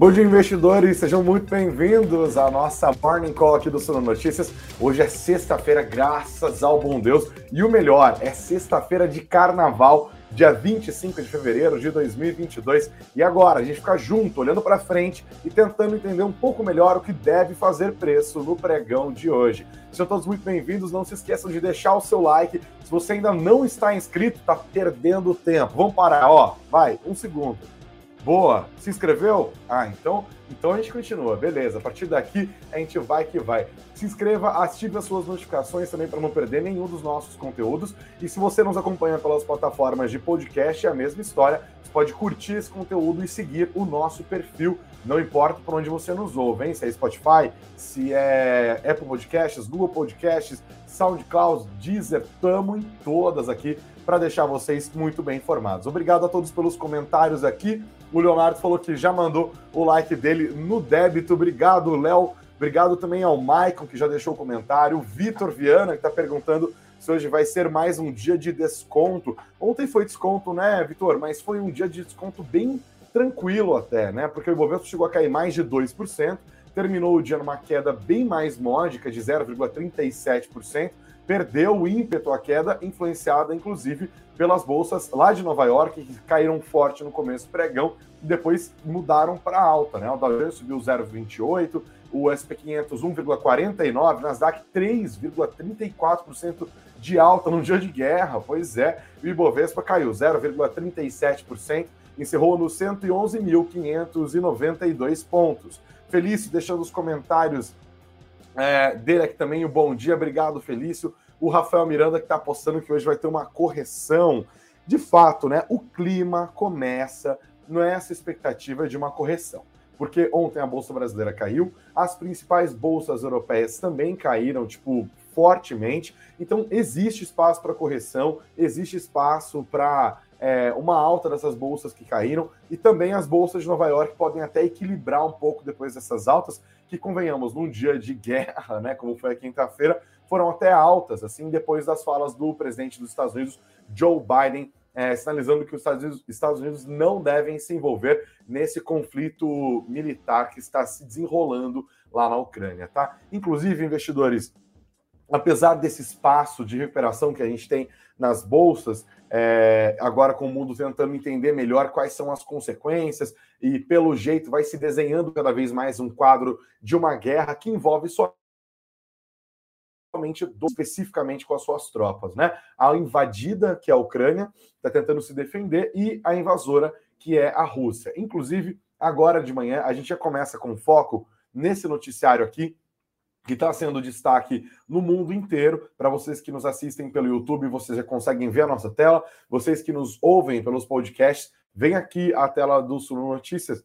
Bom dia, investidores, sejam muito bem-vindos à nossa Morning Call aqui do Suno Notícias. Hoje é sexta-feira, graças ao bom Deus, e o melhor, é sexta-feira de carnaval dia 25 de fevereiro de 2022. E agora, a gente fica junto, olhando para frente e tentando entender um pouco melhor o que deve fazer preço no pregão de hoje. Sejam todos muito bem-vindos. Não se esqueçam de deixar o seu like. Se você ainda não está inscrito, está perdendo tempo. Vamos parar, ó. Vai, um segundo. Boa. Se inscreveu? Ah, então, então a gente continua. Beleza. A partir daqui a gente vai que vai. Se inscreva, ative as suas notificações também para não perder nenhum dos nossos conteúdos. E se você nos acompanha pelas plataformas de podcast, é a mesma história. Você pode curtir esse conteúdo e seguir o nosso perfil. Não importa por onde você nos ouve, hein? Se é Spotify, se é Apple Podcasts, Google Podcasts, SoundCloud, Deezer, tamo em todas aqui para deixar vocês muito bem informados. Obrigado a todos pelos comentários aqui. O Leonardo falou que já mandou o like dele no débito. Obrigado, Léo. Obrigado também ao Maicon, que já deixou o comentário. O Vitor Viana, que está perguntando se hoje vai ser mais um dia de desconto. Ontem foi desconto, né, Vitor? Mas foi um dia de desconto bem tranquilo até, né? Porque o Ibovespa chegou a cair mais de 2%, terminou o dia numa queda bem mais módica, de 0,37% perdeu o ímpeto, a queda, influenciada inclusive pelas bolsas lá de Nova York, que caíram forte no começo do pregão e depois mudaram para alta. Né? O Dow Jones subiu 0,28%, o SP500 1,49%, Nasdaq 3,34% de alta num dia de guerra, pois é, o Ibovespa caiu 0,37%, encerrou nos 111.592 pontos. Felício, deixando os comentários é, dele aqui também o bom dia, obrigado Felício. O Rafael Miranda que está apostando que hoje vai ter uma correção. De fato, né? O clima começa nessa expectativa de uma correção. Porque ontem a Bolsa Brasileira caiu, as principais bolsas europeias também caíram, tipo, fortemente. Então, existe espaço para correção, existe espaço para é, uma alta dessas bolsas que caíram, e também as bolsas de Nova York podem até equilibrar um pouco depois dessas altas, que convenhamos, num dia de guerra, né, como foi a quinta-feira, foram até altas, assim, depois das falas do presidente dos Estados Unidos, Joe Biden, é, sinalizando que os Estados Unidos, Estados Unidos não devem se envolver nesse conflito militar que está se desenrolando lá na Ucrânia, tá? Inclusive, investidores, apesar desse espaço de recuperação que a gente tem nas bolsas, é, agora com o mundo tentando entender melhor quais são as consequências, e pelo jeito vai se desenhando cada vez mais um quadro de uma guerra que envolve somente especificamente com as suas tropas, né? A invadida, que é a Ucrânia, está tentando se defender, e a invasora, que é a Rússia. Inclusive, agora de manhã, a gente já começa com foco nesse noticiário aqui, que está sendo destaque no mundo inteiro. Para vocês que nos assistem pelo YouTube, vocês já conseguem ver a nossa tela. Vocês que nos ouvem pelos podcasts, vem aqui a tela do Sul Notícias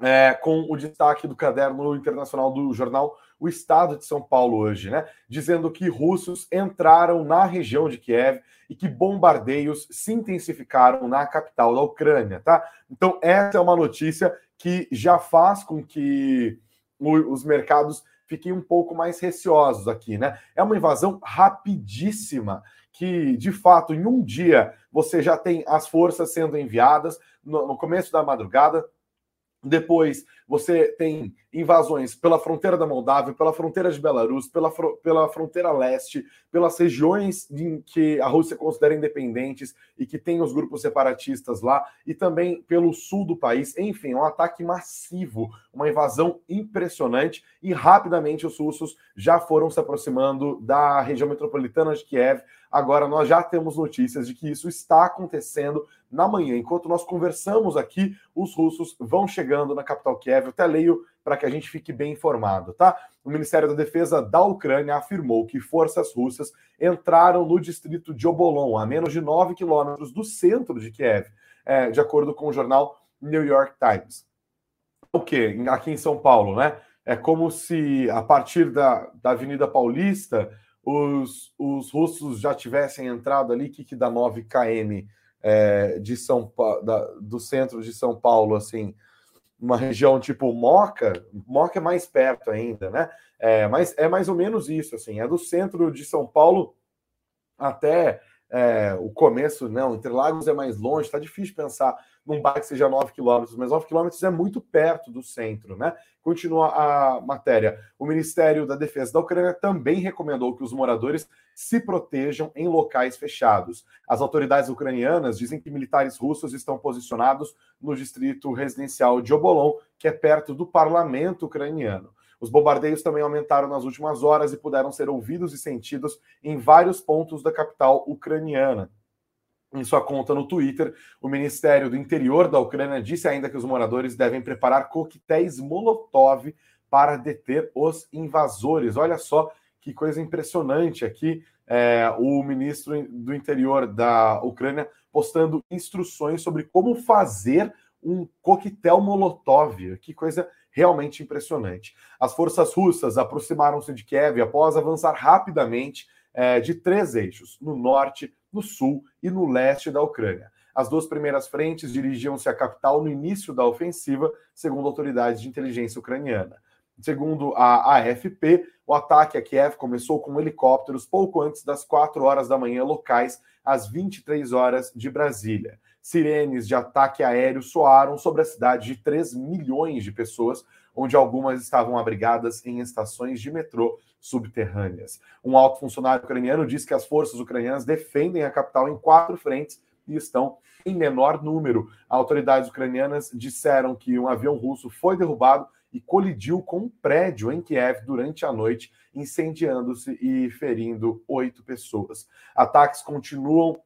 é, com o destaque do caderno internacional do jornal O Estado de São Paulo hoje, né? Dizendo que russos entraram na região de Kiev e que bombardeios se intensificaram na capital da Ucrânia, tá? Então, essa é uma notícia que já faz com que os mercados fiquei um pouco mais receosos aqui, né? É uma invasão rapidíssima, que de fato em um dia você já tem as forças sendo enviadas no, no começo da madrugada, depois você tem invasões pela fronteira da Moldávia, pela fronteira de Belarus, pela, pela fronteira leste, pelas regiões em que a Rússia considera independentes e que tem os grupos separatistas lá, e também pelo sul do país. Enfim, um ataque massivo, uma invasão impressionante, e rapidamente os russos já foram se aproximando da região metropolitana de Kiev. Agora nós já temos notícias de que isso está acontecendo na manhã. Enquanto nós conversamos aqui, os russos vão chegando na capital Kiev eu até leio para que a gente fique bem informado, tá? O Ministério da Defesa da Ucrânia afirmou que forças russas entraram no distrito de Obolon, a menos de 9 quilômetros do centro de Kiev, é, de acordo com o jornal New York Times. O que? Aqui em São Paulo, né? É como se a partir da, da Avenida Paulista os, os russos já tivessem entrado ali, que, que dá 9 km é, de São da, do centro de São Paulo, assim, uma região tipo Moca, Moca é mais perto ainda, né? É, mas é mais ou menos isso, assim, é do centro de São Paulo até é, o começo, não, Interlagos é mais longe, está difícil pensar num bairro que seja 9 quilômetros, mas 9 quilômetros é muito perto do centro, né? Continua a matéria. O Ministério da Defesa da Ucrânia também recomendou que os moradores se protejam em locais fechados. As autoridades ucranianas dizem que militares russos estão posicionados no distrito residencial de Obolon, que é perto do parlamento ucraniano. Os bombardeios também aumentaram nas últimas horas e puderam ser ouvidos e sentidos em vários pontos da capital ucraniana. Em sua conta no Twitter, o Ministério do Interior da Ucrânia disse ainda que os moradores devem preparar coquetéis Molotov para deter os invasores. Olha só que coisa impressionante aqui. É, o ministro do Interior da Ucrânia postando instruções sobre como fazer um coquetel Molotov. Que coisa realmente impressionante. As forças russas aproximaram-se de Kiev após avançar rapidamente é, de três eixos: no norte, no sul e no leste da Ucrânia. As duas primeiras frentes dirigiam-se à capital no início da ofensiva, segundo autoridades de inteligência ucraniana. Segundo a AFP, o ataque a Kiev começou com helicópteros pouco antes das 4 horas da manhã locais, às 23 horas de Brasília. Sirenes de ataque aéreo soaram sobre a cidade de 3 milhões de pessoas, onde algumas estavam abrigadas em estações de metrô subterrâneas. Um alto funcionário ucraniano disse que as forças ucranianas defendem a capital em quatro frentes e estão em menor número. Autoridades ucranianas disseram que um avião russo foi derrubado e colidiu com um prédio em Kiev durante a noite, incendiando-se e ferindo oito pessoas. Ataques continuam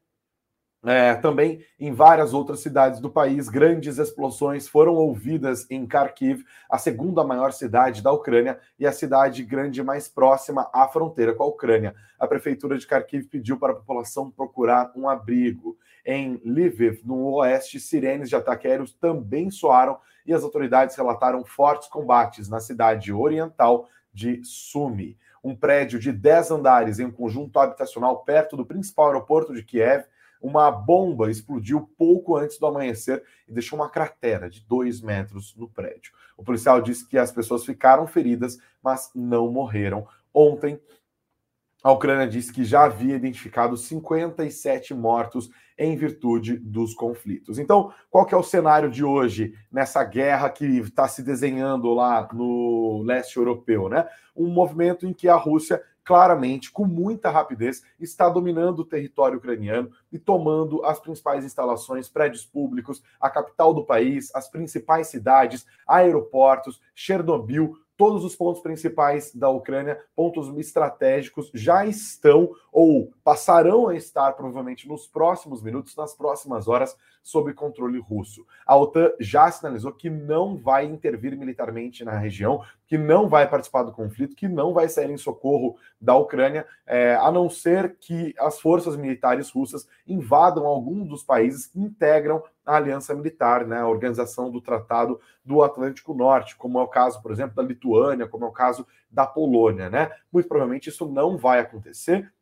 é, também em várias outras cidades do país, grandes explosões foram ouvidas em Kharkiv, a segunda maior cidade da Ucrânia e a cidade grande mais próxima à fronteira com a Ucrânia. A prefeitura de Kharkiv pediu para a população procurar um abrigo. Em Lviv, no oeste, sirenes de ataque também soaram e as autoridades relataram fortes combates na cidade oriental de Sumy. Um prédio de 10 andares em um conjunto habitacional perto do principal aeroporto de Kiev uma bomba explodiu pouco antes do amanhecer e deixou uma cratera de dois metros no prédio. O policial disse que as pessoas ficaram feridas, mas não morreram. Ontem, a Ucrânia disse que já havia identificado 57 mortos em virtude dos conflitos. Então, qual que é o cenário de hoje nessa guerra que está se desenhando lá no leste europeu, né? Um movimento em que a Rússia claramente, com muita rapidez, está dominando o território ucraniano e tomando as principais instalações, prédios públicos, a capital do país, as principais cidades, aeroportos, Chernobyl, todos os pontos principais da Ucrânia, pontos estratégicos, já estão ou passarão a estar provavelmente nos próximos minutos, nas próximas horas, sob controle russo. A OTAN já sinalizou que não vai intervir militarmente na região, que não vai participar do conflito, que não vai sair em socorro da Ucrânia, é, a não ser que as forças militares russas invadam algum dos países que integram a aliança militar, né, a organização do Tratado do Atlântico Norte, como é o caso, por exemplo, da Lituânia, como é o caso da Polônia, né? Muito provavelmente isso não vai acontecer.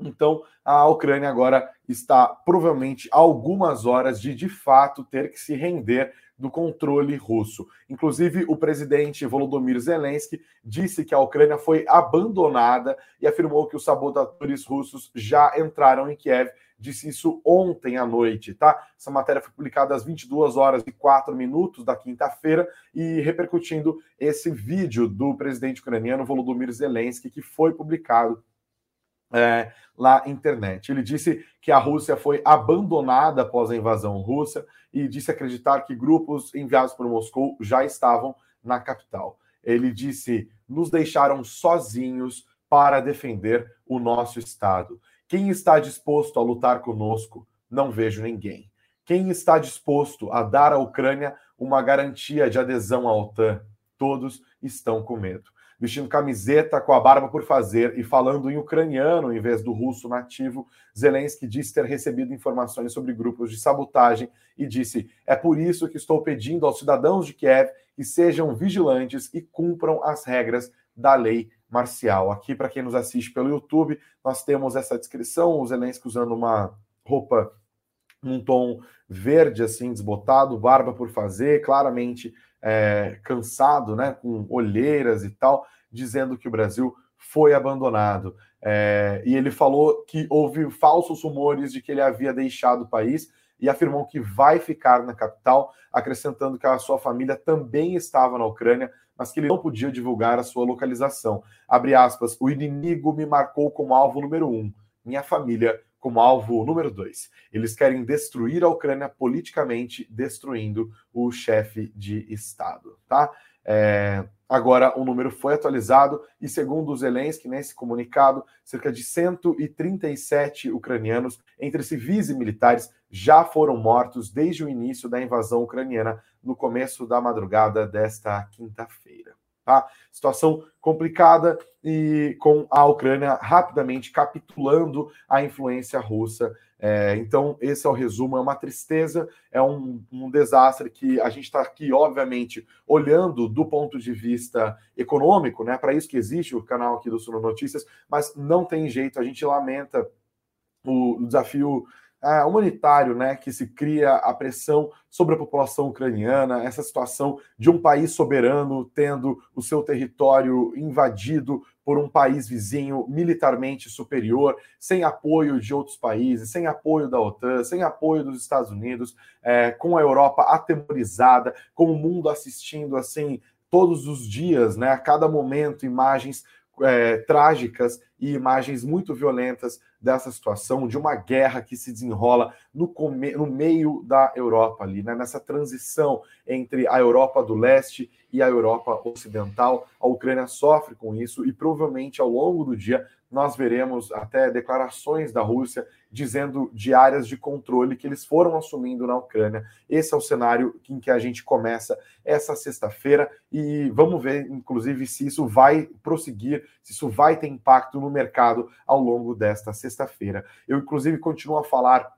Então, a Ucrânia agora está provavelmente algumas horas de de fato ter que se render do controle russo. Inclusive, o presidente Volodymyr Zelensky disse que a Ucrânia foi abandonada e afirmou que os sabotadores russos já entraram em Kiev. Disse isso ontem à noite, tá? Essa matéria foi publicada às 22 horas e 4 minutos da quinta-feira e repercutindo esse vídeo do presidente ucraniano Volodymyr Zelensky que foi publicado é, na internet. Ele disse que a Rússia foi abandonada após a invasão russa e disse acreditar que grupos enviados por Moscou já estavam na capital. Ele disse: nos deixaram sozinhos para defender o nosso Estado. Quem está disposto a lutar conosco? Não vejo ninguém. Quem está disposto a dar à Ucrânia uma garantia de adesão à OTAN? Todos estão com medo vestindo camiseta com a barba por fazer e falando em ucraniano em vez do russo nativo, Zelensky disse ter recebido informações sobre grupos de sabotagem e disse: É por isso que estou pedindo aos cidadãos de Kiev que sejam vigilantes e cumpram as regras da lei marcial. Aqui, para quem nos assiste pelo YouTube, nós temos essa descrição: o Zelensky usando uma roupa num tom verde, assim, desbotado, barba por fazer, claramente é, cansado, né, com olheiras e tal, dizendo que o Brasil foi abandonado. É, e ele falou que houve falsos rumores de que ele havia deixado o país e afirmou que vai ficar na capital, acrescentando que a sua família também estava na Ucrânia, mas que ele não podia divulgar a sua localização. Abre aspas, o inimigo me marcou como alvo número um, minha família como alvo número dois. Eles querem destruir a Ucrânia politicamente, destruindo o chefe de Estado, tá? É, agora o número foi atualizado e, segundo os Zelensky, nesse comunicado, cerca de 137 ucranianos, entre civis e militares, já foram mortos desde o início da invasão ucraniana no começo da madrugada desta quinta-feira. Tá? Situação complicada e com a Ucrânia rapidamente capitulando à influência russa. É, então, esse é o resumo. É uma tristeza, é um, um desastre que a gente está aqui, obviamente, olhando do ponto de vista econômico, né? Para isso que existe o canal aqui do Suno Notícias, mas não tem jeito, a gente lamenta o desafio é, humanitário, né, que se cria a pressão sobre a população ucraniana, essa situação de um país soberano tendo o seu território invadido por um país vizinho militarmente superior, sem apoio de outros países, sem apoio da OTAN, sem apoio dos Estados Unidos, é, com a Europa atemorizada, com o mundo assistindo assim todos os dias, né, a cada momento, imagens é, trágicas e imagens muito violentas dessa situação, de uma guerra que se desenrola no, no meio da Europa ali, né? nessa transição entre a Europa do leste e a Europa ocidental. A Ucrânia sofre com isso e provavelmente ao longo do dia nós veremos até declarações da Rússia dizendo de áreas de controle que eles foram assumindo na Ucrânia. Esse é o cenário em que a gente começa essa sexta-feira e vamos ver, inclusive, se isso vai prosseguir, se isso vai ter impacto no mercado ao longo desta sexta-feira. Eu, inclusive, continuo a falar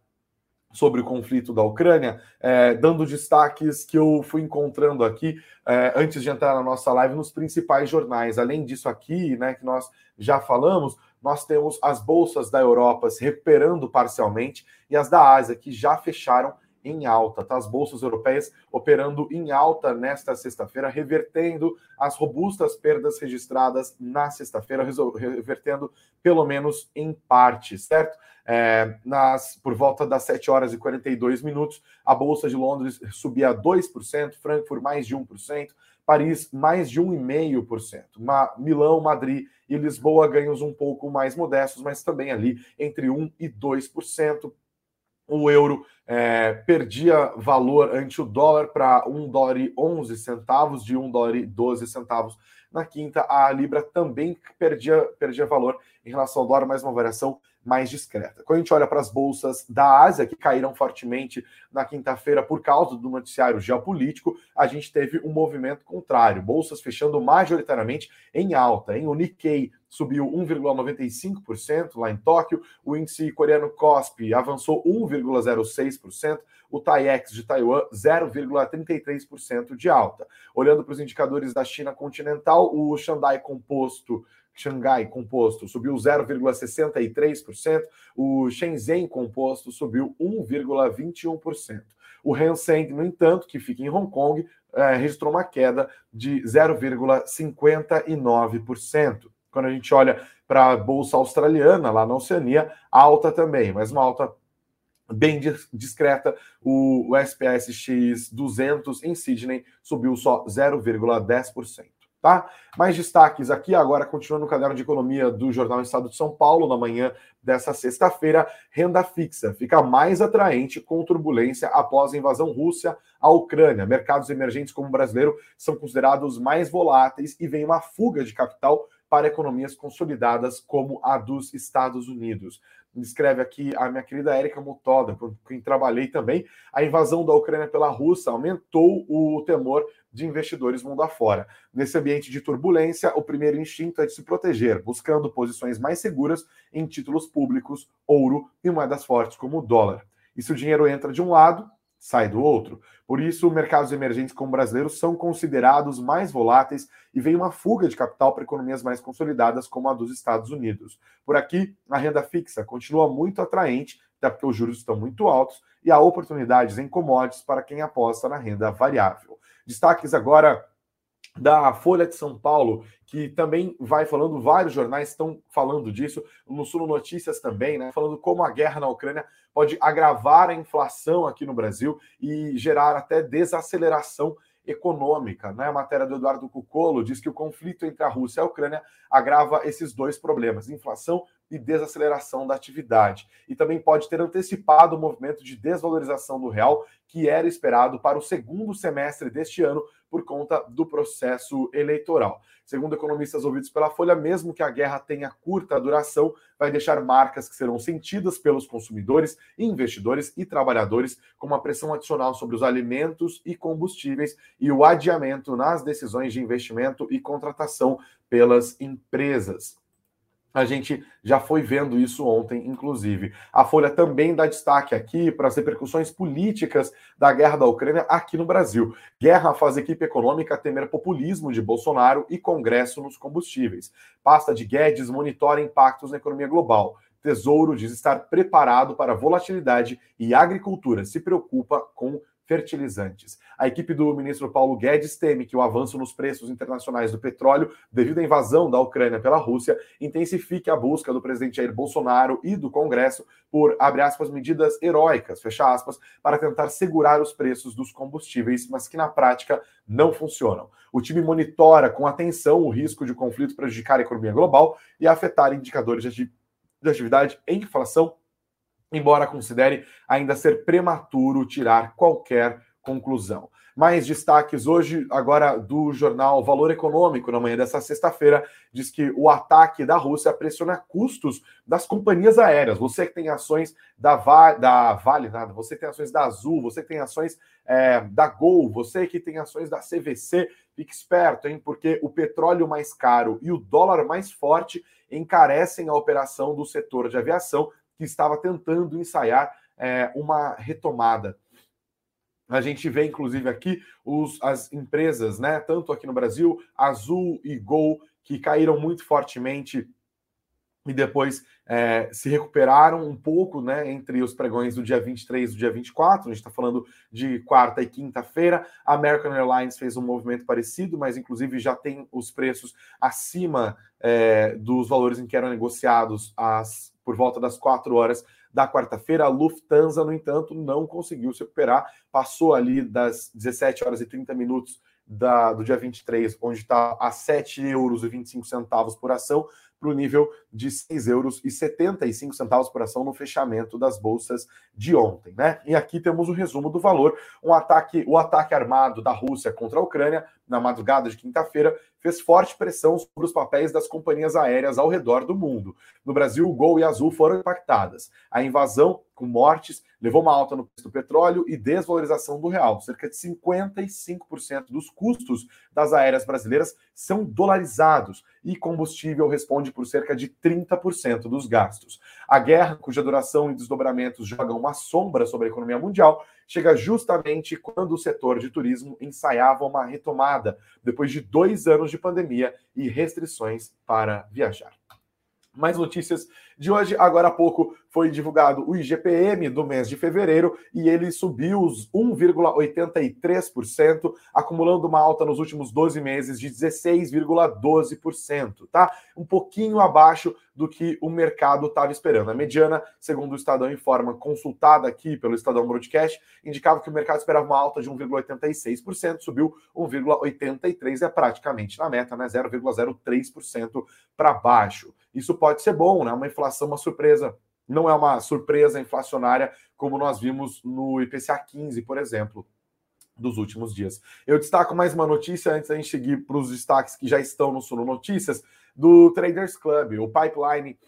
sobre o conflito da Ucrânia, é, dando destaques que eu fui encontrando aqui é, antes de entrar na nossa live nos principais jornais. Além disso aqui, né, que nós já falamos, nós temos as bolsas da Europa se recuperando parcialmente e as da Ásia que já fecharam em alta, tá? As bolsas europeias operando em alta nesta sexta-feira, revertendo as robustas perdas registradas na sexta-feira, revertendo pelo menos em parte, certo? É, nas, por volta das 7 horas e 42 minutos, a Bolsa de Londres subia 2%, Frankfurt mais de 1%, Paris mais de 1,5%. Milão, Madrid e Lisboa ganhos um pouco mais modestos, mas também ali entre 1% e 2%. O euro é, perdia valor ante o dólar para 1 dólar e 11 centavos, de 1 dólar e 12 centavos na quinta. A Libra também perdia, perdia valor em relação ao dólar, mais uma variação mais discreta. Quando a gente olha para as bolsas da Ásia, que caíram fortemente na quinta-feira por causa do noticiário geopolítico, a gente teve um movimento contrário. Bolsas fechando majoritariamente em alta. Em O Nikkei subiu 1,95% lá em Tóquio, o índice coreano KOSPI avançou 1,06%, o TAIEX de Taiwan 0,33% de alta. Olhando para os indicadores da China continental, o Xandai Composto Xangai Composto subiu 0,63%, o Shenzhen Composto subiu 1,21%. O Hang Seng, no entanto, que fica em Hong Kong, é, registrou uma queda de 0,59%. Quando a gente olha para a bolsa australiana, lá na Oceania, alta também, mas uma alta bem discreta. O, o SPSX 200 em Sydney subiu só 0,10%. Tá? Mais destaques aqui agora, continuando no caderno de economia do Jornal Estado de São Paulo, na manhã dessa sexta-feira, renda fixa fica mais atraente com turbulência após a invasão russa à Ucrânia. Mercados emergentes como o brasileiro são considerados mais voláteis e vem uma fuga de capital para economias consolidadas como a dos Estados Unidos. Escreve aqui a minha querida Érica Mutoda, com quem trabalhei também. A invasão da Ucrânia pela Rússia aumentou o temor de investidores mundo afora. Nesse ambiente de turbulência, o primeiro instinto é de se proteger, buscando posições mais seguras em títulos públicos, ouro e moedas fortes como o dólar. E se o dinheiro entra de um lado, sai do outro. Por isso, mercados emergentes como brasileiros são considerados mais voláteis e vem uma fuga de capital para economias mais consolidadas como a dos Estados Unidos. Por aqui, a renda fixa continua muito atraente, até porque os juros estão muito altos e há oportunidades em commodities para quem aposta na renda variável. Destaques agora da Folha de São Paulo, que também vai falando, vários jornais estão falando disso, no Sul Notícias também, né? Falando como a guerra na Ucrânia pode agravar a inflação aqui no Brasil e gerar até desaceleração econômica. Né? A matéria do Eduardo Cucolo diz que o conflito entre a Rússia e a Ucrânia agrava esses dois problemas: inflação e desaceleração da atividade. E também pode ter antecipado o movimento de desvalorização do real que era esperado para o segundo semestre deste ano por conta do processo eleitoral. Segundo economistas ouvidos pela Folha, mesmo que a guerra tenha curta duração, vai deixar marcas que serão sentidas pelos consumidores, investidores e trabalhadores, com uma pressão adicional sobre os alimentos e combustíveis e o adiamento nas decisões de investimento e contratação pelas empresas. A gente já foi vendo isso ontem, inclusive. A Folha também dá destaque aqui para as repercussões políticas da guerra da Ucrânia aqui no Brasil. Guerra faz equipe econômica temer populismo de Bolsonaro e Congresso nos combustíveis. Pasta de Guedes monitora impactos na economia global. Tesouro diz estar preparado para volatilidade e agricultura se preocupa com fertilizantes. A equipe do ministro Paulo Guedes teme que o avanço nos preços internacionais do petróleo, devido à invasão da Ucrânia pela Rússia, intensifique a busca do presidente Jair Bolsonaro e do Congresso por, abre aspas, medidas heróicas, fecha aspas, para tentar segurar os preços dos combustíveis, mas que na prática não funcionam. O time monitora com atenção o risco de conflito prejudicar a economia global e afetar indicadores de atividade e inflação embora considere ainda ser prematuro tirar qualquer conclusão. Mais destaques hoje, agora do jornal Valor Econômico, na manhã dessa sexta-feira, diz que o ataque da Rússia pressiona custos das companhias aéreas. Você que tem ações da, Va da Vale, nada, você que tem ações da Azul, você que tem ações é, da Gol, você que tem ações da CVC, fique esperto, hein? Porque o petróleo mais caro e o dólar mais forte encarecem a operação do setor de aviação que estava tentando ensaiar é, uma retomada. A gente vê, inclusive, aqui os, as empresas, né, tanto aqui no Brasil, Azul e Gol, que caíram muito fortemente e depois é, se recuperaram um pouco né, entre os pregões do dia 23 e do dia 24. A gente está falando de quarta e quinta-feira. A American Airlines fez um movimento parecido, mas inclusive já tem os preços acima é, dos valores em que eram negociados as por volta das 4 horas da quarta-feira. A Lufthansa, no entanto, não conseguiu se recuperar, passou ali das 17 horas e 30 minutos da, do dia 23, onde está a 7,25 euros por ação, para o nível de 6,75 euros por ação no fechamento das bolsas de ontem, né? E aqui temos o resumo do valor. Um ataque, o ataque armado da Rússia contra a Ucrânia na madrugada de quinta-feira fez forte pressão sobre os papéis das companhias aéreas ao redor do mundo. No Brasil, Gol e Azul foram impactadas. A invasão, com mortes, levou uma alta no preço do petróleo e desvalorização do real. Cerca de 55% dos custos das aéreas brasileiras são dolarizados e combustível responde por cerca de 30% dos gastos. A guerra, cuja duração e desdobramentos jogam uma sombra sobre a economia mundial, chega justamente quando o setor de turismo ensaiava uma retomada, depois de dois anos de pandemia e restrições para viajar. Mais notícias de hoje. Agora há pouco foi divulgado o IGPM do mês de fevereiro e ele subiu os 1,83%, acumulando uma alta nos últimos 12 meses de 16,12%, tá? Um pouquinho abaixo do que o mercado estava esperando. A mediana, segundo o Estadão Informa, consultada aqui pelo Estadão Broadcast, indicava que o mercado esperava uma alta de 1,86%, subiu 1,83%, é praticamente na meta, né? 0,03% para baixo. Isso pode ser bom, né? Uma inflação, uma surpresa. Não é uma surpresa inflacionária como nós vimos no IPCA 15, por exemplo, dos últimos dias. Eu destaco mais uma notícia antes da gente seguir para os destaques que já estão no Suno Notícias do Traders Club, o Pipeline,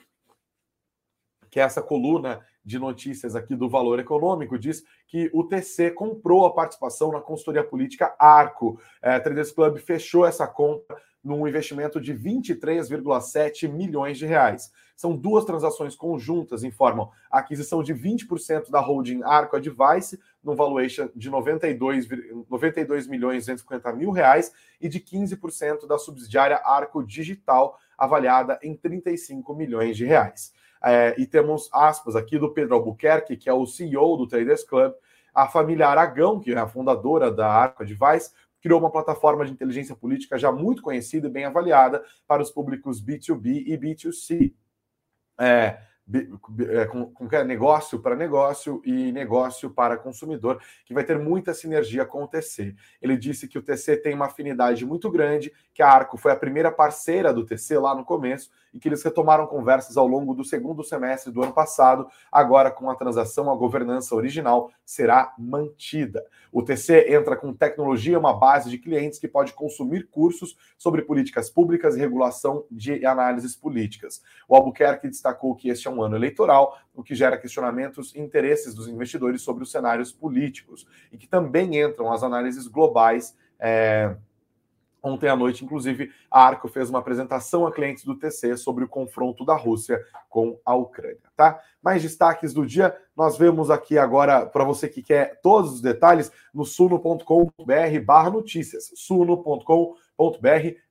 que é essa coluna de notícias aqui do Valor Econômico, diz que o TC comprou a participação na consultoria política Arco. É, Traders Club fechou essa compra num investimento de 23,7 milhões de reais. São duas transações conjuntas, informam a aquisição de 20% da holding Arco Advice, no valuation de 92, 92 milhões e 250 mil reais, e de 15% da subsidiária Arco Digital, avaliada em 35 milhões de reais. É, e temos aspas aqui do Pedro Albuquerque, que é o CEO do Traders Club, a família Aragão, que é a fundadora da Arco Advice, criou uma plataforma de inteligência política já muito conhecida e bem avaliada para os públicos B2B e B2C. É, é, com, com é negócio para negócio e negócio para consumidor, que vai ter muita sinergia com o TC. Ele disse que o TC tem uma afinidade muito grande, que a Arco foi a primeira parceira do TC lá no começo e que eles retomaram conversas ao longo do segundo semestre do ano passado. Agora, com a transação, a governança original será mantida. O TC entra com tecnologia, uma base de clientes que pode consumir cursos sobre políticas públicas e regulação de análises políticas. O Albuquerque destacou que este é um ano eleitoral, o que gera questionamentos e interesses dos investidores sobre os cenários políticos, e que também entram as análises globais. É Ontem à noite, inclusive, a Arco fez uma apresentação a clientes do TC sobre o confronto da Rússia com a Ucrânia, tá? Mais destaques do dia, nós vemos aqui agora, para você que quer todos os detalhes, no suno.com.br barra notícias, suno.com.br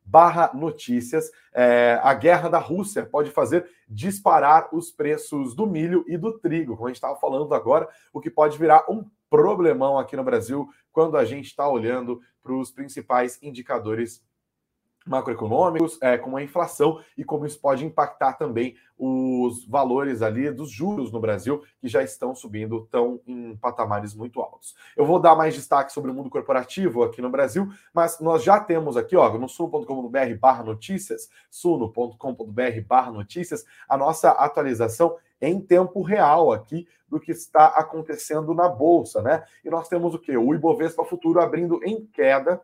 barra notícias. É, a guerra da Rússia pode fazer disparar os preços do milho e do trigo, como a gente estava falando agora, o que pode virar um problemão aqui no Brasil quando a gente está olhando para os principais indicadores macroeconômicos, é, como a inflação e como isso pode impactar também os valores ali dos juros no Brasil, que já estão subindo, tão em patamares muito altos. Eu vou dar mais destaque sobre o mundo corporativo aqui no Brasil, mas nós já temos aqui, ó, no suno.com.br barra notícias, suno.com.br barra notícias, a nossa atualização em tempo real aqui do que está acontecendo na bolsa, né? E nós temos o que? O Ibovespa Futuro abrindo em queda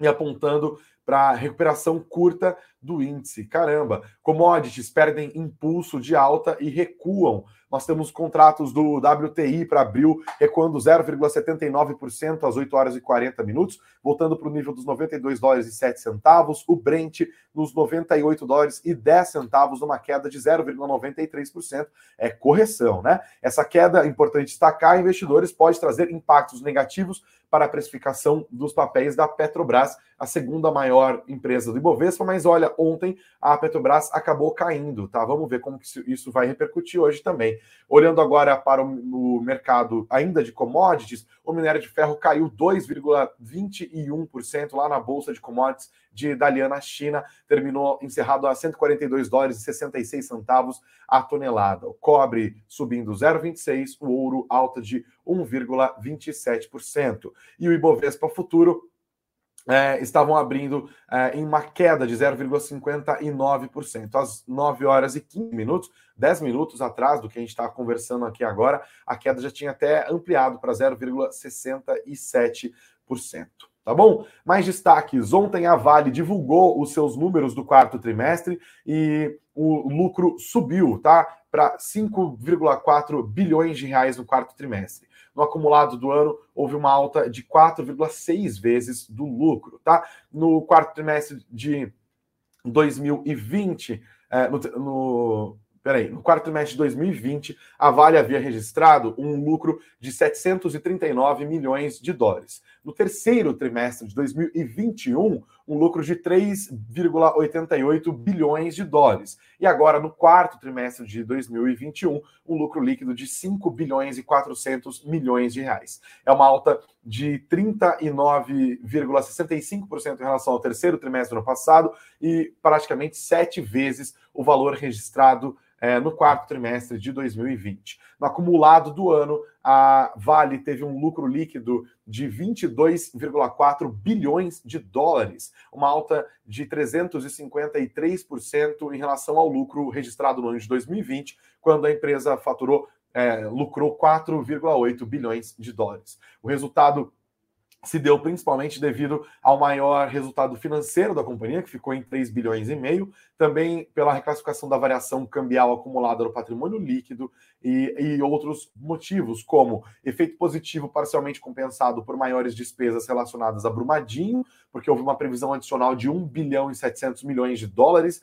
e apontando para recuperação curta do índice. Caramba, commodities perdem impulso de alta e recuam. Nós temos contratos do WTI para abril recuando 0,79% às 8 horas e 40 minutos, voltando para o nível dos 92 dólares e 7 centavos. O Brent nos 98 dólares e 10 centavos, uma queda de 0,93%. É correção, né? Essa queda, importante destacar, investidores pode trazer impactos negativos para a precificação dos papéis da Petrobras, a segunda maior empresa do Ibovespa, mas olha, ontem a Petrobras acabou caindo, tá? Vamos ver como que isso vai repercutir hoje também. Olhando agora para o mercado ainda de commodities, o minério de ferro caiu 2,21% lá na bolsa de commodities de Dalian China, terminou encerrado a 142 dólares e 66 centavos a tonelada. O cobre subindo 0,26, o ouro alta de 1,27%. E o Ibovespa futuro é, estavam abrindo é, em uma queda de 0,59%. Às 9 horas e 15 minutos, 10 minutos atrás do que a gente está conversando aqui agora, a queda já tinha até ampliado para 0,67%. Tá bom? Mais destaques. Ontem a Vale divulgou os seus números do quarto trimestre e o lucro subiu, tá? Para 5,4 bilhões de reais no quarto trimestre no acumulado do ano houve uma alta de 4,6 vezes do lucro, tá? No quarto trimestre de 2020, é, no, no Peraí, no quarto trimestre de 2020, a Vale havia registrado um lucro de 739 milhões de dólares. No terceiro trimestre de 2021, um lucro de 3,88 bilhões de dólares. E agora, no quarto trimestre de 2021, um lucro líquido de 5 bilhões e 400 milhões de reais. É uma alta de 39,65% em relação ao terceiro trimestre do ano passado e praticamente sete vezes o valor registrado é, no quarto trimestre de 2020. No acumulado do ano, a Vale teve um lucro líquido de 22,4 bilhões de dólares, uma alta de 353% em relação ao lucro registrado no ano de 2020, quando a empresa faturou, é, lucrou 4,8 bilhões de dólares. O resultado se deu principalmente devido ao maior resultado financeiro da companhia, que ficou em 3 bilhões e meio, também pela reclassificação da variação cambial acumulada no patrimônio líquido e, e, outros motivos, como efeito positivo parcialmente compensado por maiores despesas relacionadas a Brumadinho, porque houve uma previsão adicional de 1 bilhão e 700 milhões de dólares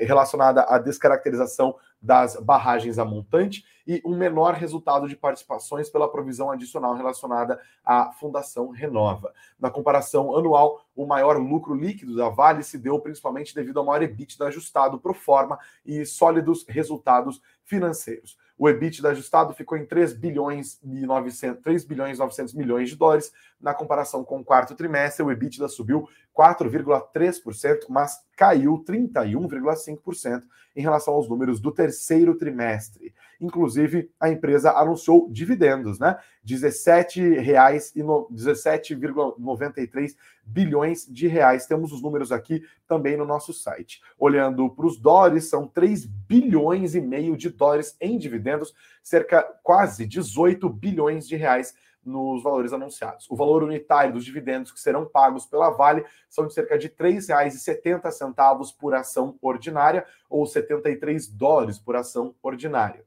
relacionada à descaracterização das barragens a montante e um menor resultado de participações pela provisão adicional relacionada à Fundação Renova. Na comparação anual, o maior lucro líquido da Vale se deu principalmente devido ao maior EBITDA ajustado pro forma e sólidos resultados financeiros. O EBITDA ajustado ficou em 3 bilhões e 900, 3 bilhões e 900 milhões de dólares, Na comparação com o quarto trimestre, o EBITDA subiu 4,3%, mas caiu 31,5% em relação aos números do terceiro trimestre. Inclusive, a empresa anunciou dividendos, né? 17,93 bilhões de reais. Temos os números aqui também no nosso site. Olhando para os dólares, são 3 bilhões e meio de dólares em dividendos, cerca quase 18 bilhões de reais nos valores anunciados. O valor unitário dos dividendos que serão pagos pela Vale são de cerca de R$ 3,70 por ação ordinária ou 73 dólares por ação ordinária.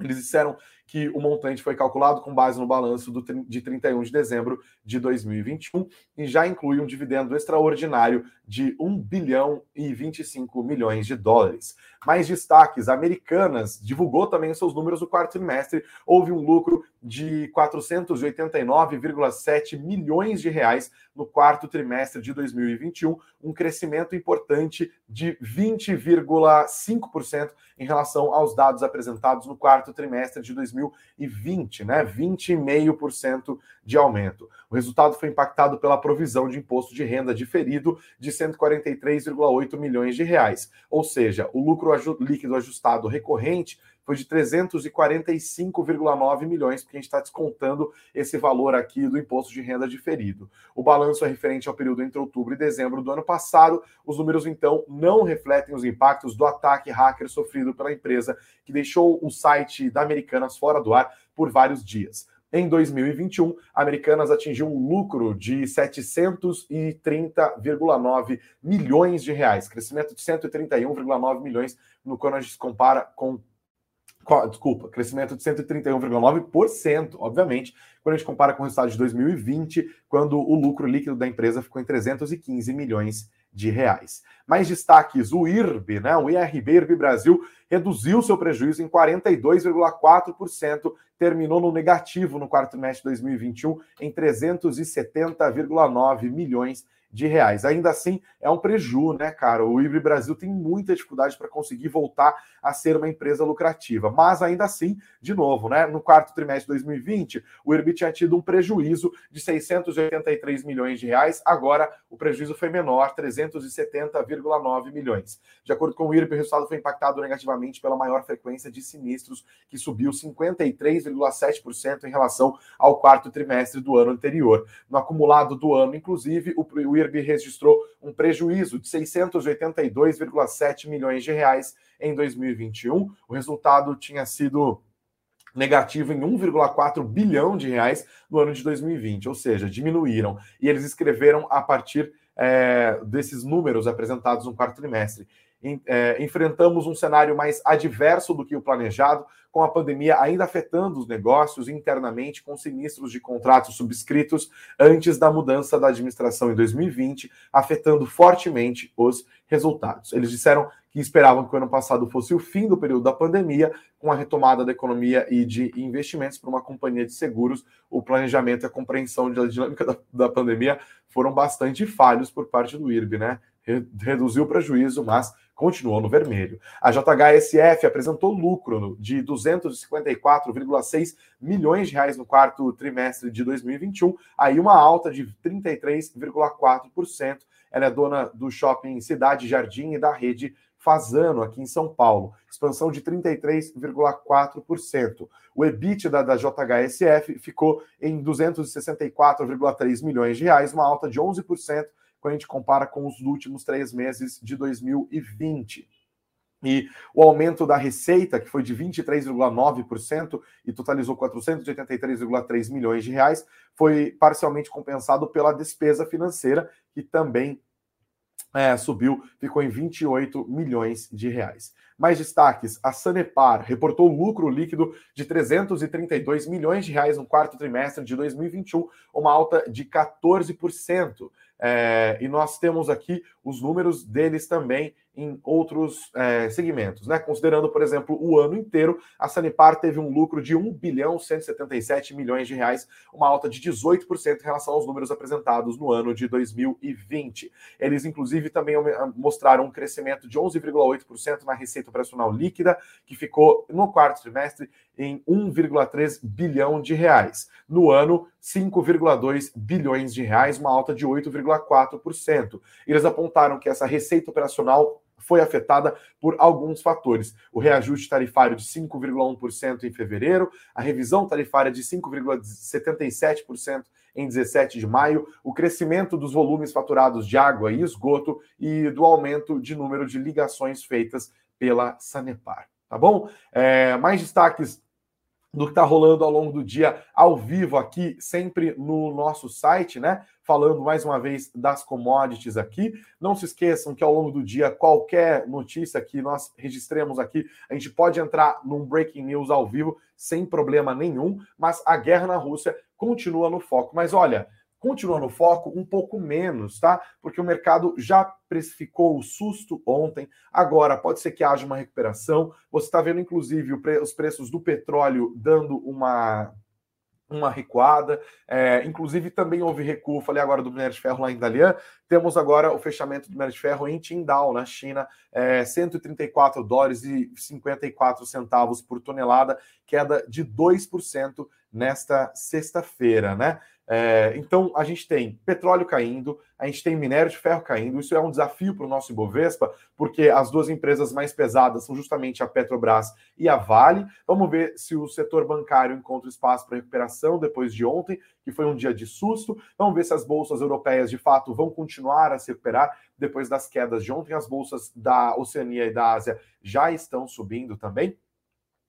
Eles disseram que o montante foi calculado com base no balanço do, de 31 de dezembro de 2021 e já inclui um dividendo extraordinário de 1 bilhão e 25 milhões de dólares. Mais destaques: Americanas divulgou também seus números do quarto trimestre. Houve um lucro de 489,7 milhões de reais no quarto trimestre de 2021, um crescimento importante de 20,5% em relação aos dados apresentados no quarto trimestre de 2020, né? 20,5% de aumento. O resultado foi impactado pela provisão de imposto de renda diferido de 143,8 milhões de reais, ou seja, o lucro líquido ajustado recorrente foi de 345,9 milhões, porque a gente está descontando esse valor aqui do imposto de renda diferido. O balanço é referente ao período entre outubro e dezembro do ano passado. Os números, então, não refletem os impactos do ataque hacker sofrido pela empresa, que deixou o site da Americanas fora do ar por vários dias. Em 2021, Americanas atingiu um lucro de 730,9 milhões de reais, crescimento de 131,9 milhões no quando a gente compara com desculpa, crescimento de 131,9%, obviamente, quando a gente compara com o resultado de 2020, quando o lucro líquido da empresa ficou em 315 milhões de reais. Mais destaques, o IRB, né? O IRB, IRB Brasil, reduziu seu prejuízo em 42,4%, terminou no negativo no quarto trimestre de 2021 em 370,9 milhões de de reais. Ainda assim, é um preju, né, cara? O Ibre Brasil tem muita dificuldade para conseguir voltar a ser uma empresa lucrativa. Mas ainda assim, de novo, né, no quarto trimestre de 2020, o IRB tinha tido um prejuízo de 683 milhões de reais. Agora, o prejuízo foi menor, 370,9 milhões. De acordo com o IRB, o resultado foi impactado negativamente pela maior frequência de sinistros, que subiu 53,7% em relação ao quarto trimestre do ano anterior. No acumulado do ano, inclusive, o IRB registrou um prejuízo de 682,7 milhões de reais em 2021. O resultado tinha sido negativo em 1,4 bilhão de reais no ano de 2020, ou seja, diminuíram. E eles escreveram a partir é, desses números apresentados no quarto trimestre. É, enfrentamos um cenário mais adverso do que o planejado, com a pandemia ainda afetando os negócios internamente, com sinistros de contratos subscritos antes da mudança da administração em 2020, afetando fortemente os resultados. Eles disseram que esperavam que o ano passado fosse o fim do período da pandemia, com a retomada da economia e de investimentos para uma companhia de seguros. O planejamento e a compreensão da dinâmica da, da pandemia foram bastante falhos por parte do IRB, né? Reduziu o prejuízo, mas continuou no vermelho. A JHSF apresentou lucro de 254,6 milhões de reais no quarto trimestre de 2021, aí uma alta de 33,4%. Ela é dona do shopping Cidade Jardim e da rede Fazano, aqui em São Paulo, expansão de 33,4%. O EBITDA da JHSF ficou em 264,3 milhões de reais, uma alta de 11% quando a gente compara com os últimos três meses de 2020. E o aumento da receita, que foi de 23,9% e totalizou 483,3 milhões de reais, foi parcialmente compensado pela despesa financeira, que também é, subiu, ficou em 28 milhões de reais. Mais destaques: a Sanepar reportou lucro líquido de 332 milhões de reais no quarto trimestre de 2021, uma alta de 14%. É, e nós temos aqui os números deles também em outros é, segmentos, né? Considerando, por exemplo, o ano inteiro, a Sanipar teve um lucro de 1 bilhão 177 milhões de reais, uma alta de 18% em relação aos números apresentados no ano de 2020. Eles, inclusive, também mostraram um crescimento de 11,8% na receita operacional líquida, que ficou no quarto trimestre em 1,3 bilhão de reais. No ano, 5,2 bilhões de reais, uma alta de 8,4%. Eles apontaram que essa receita operacional foi afetada por alguns fatores. O reajuste tarifário de 5,1% em fevereiro, a revisão tarifária de 5,77% em 17 de maio, o crescimento dos volumes faturados de água e esgoto e do aumento de número de ligações feitas pela Sanepar. Tá bom? É, mais destaques do que está rolando ao longo do dia ao vivo aqui, sempre no nosso site, né? Falando mais uma vez das commodities aqui. Não se esqueçam que ao longo do dia, qualquer notícia que nós registremos aqui, a gente pode entrar num breaking news ao vivo sem problema nenhum, mas a guerra na Rússia continua no foco. Mas olha, continua no foco um pouco menos, tá? Porque o mercado já precificou o susto ontem, agora pode ser que haja uma recuperação. Você está vendo, inclusive, os preços do petróleo dando uma uma recuada, é, inclusive também houve recuo, falei agora do minério de ferro lá em Dalian, temos agora o fechamento do minério de ferro em Qingdao, na China, é, 134 dólares e 54 centavos por tonelada, queda de 2% nesta sexta-feira, né? É, então, a gente tem petróleo caindo, a gente tem minério de ferro caindo. Isso é um desafio para o nosso Ibovespa, porque as duas empresas mais pesadas são justamente a Petrobras e a Vale. Vamos ver se o setor bancário encontra espaço para recuperação depois de ontem, que foi um dia de susto. Vamos ver se as bolsas europeias, de fato, vão continuar a se recuperar depois das quedas de ontem. As bolsas da Oceania e da Ásia já estão subindo também.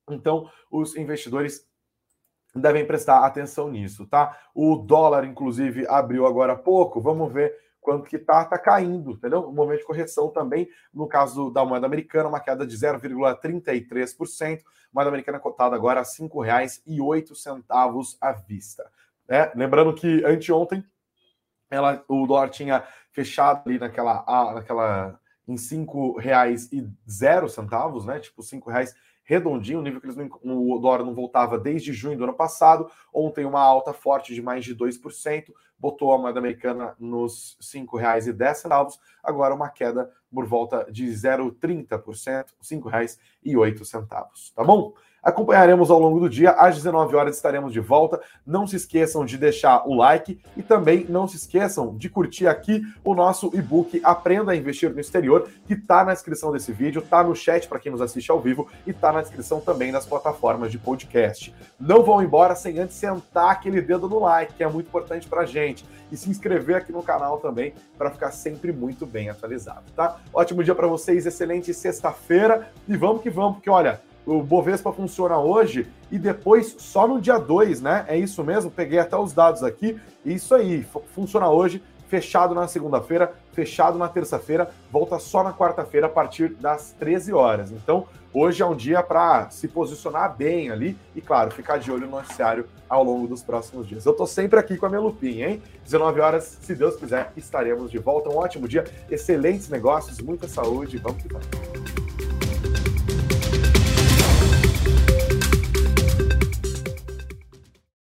Então, os investidores devem prestar atenção nisso, tá? O dólar, inclusive, abriu agora há pouco. Vamos ver quanto que tá, tá caindo, entendeu? Um momento de correção também, no caso da moeda americana, uma queda de 0,33%, moeda americana cotada agora a R$ 5,08 à vista. Né? Lembrando que anteontem ela, o dólar tinha fechado ali naquela, naquela em R$ 5,00, né? Tipo, R$ 5,00 redondinho, o nível que eles não, o dólar não voltava desde junho do ano passado. Ontem, uma alta forte de mais de 2%, botou a moeda americana nos R$ 5,10. Agora, uma queda por volta de 0,30%, R$ 5,08. Tá bom? Acompanharemos ao longo do dia, às 19 horas estaremos de volta. Não se esqueçam de deixar o like e também não se esqueçam de curtir aqui o nosso e-book Aprenda a Investir no Exterior, que está na descrição desse vídeo, está no chat para quem nos assiste ao vivo e está na descrição também nas plataformas de podcast. Não vão embora sem antes sentar aquele dedo no like, que é muito importante para a gente, e se inscrever aqui no canal também para ficar sempre muito bem atualizado, tá? Ótimo dia para vocês, excelente sexta-feira e vamos que vamos, porque olha o Bovespa funciona hoje e depois só no dia 2, né? É isso mesmo, peguei até os dados aqui. Isso aí, funciona hoje, fechado na segunda-feira, fechado na terça-feira, volta só na quarta-feira a partir das 13 horas. Então, hoje é um dia para se posicionar bem ali e, claro, ficar de olho no noticiário ao longo dos próximos dias. Eu estou sempre aqui com a minha lupinha, hein? 19 horas, se Deus quiser, estaremos de volta. Um ótimo dia, excelentes negócios, muita saúde, vamos que vamos.